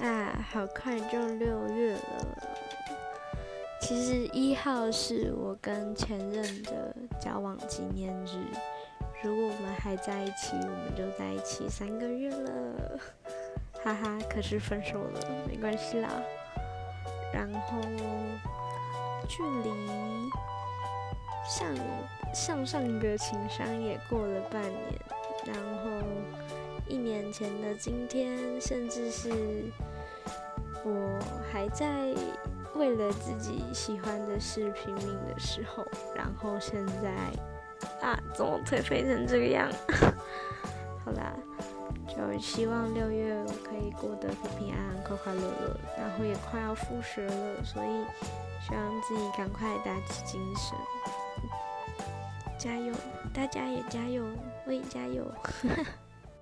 啊，好快就六月了。其实一号是我跟前任的交往纪念日。如果我们还在一起，我们就在一起三个月了。哈哈，可是分手了，没关系啦。然后距离上上上个情商也过了半年，然后一年前的今天，甚至是。我还在为了自己喜欢的事拼命的时候，然后现在啊，怎么颓废成这个样？好啦，就希望六月我可以过得平平安安、快快乐乐。然后也快要复学了，所以希望自己赶快打起精神，加油！大家也加油，我也加油！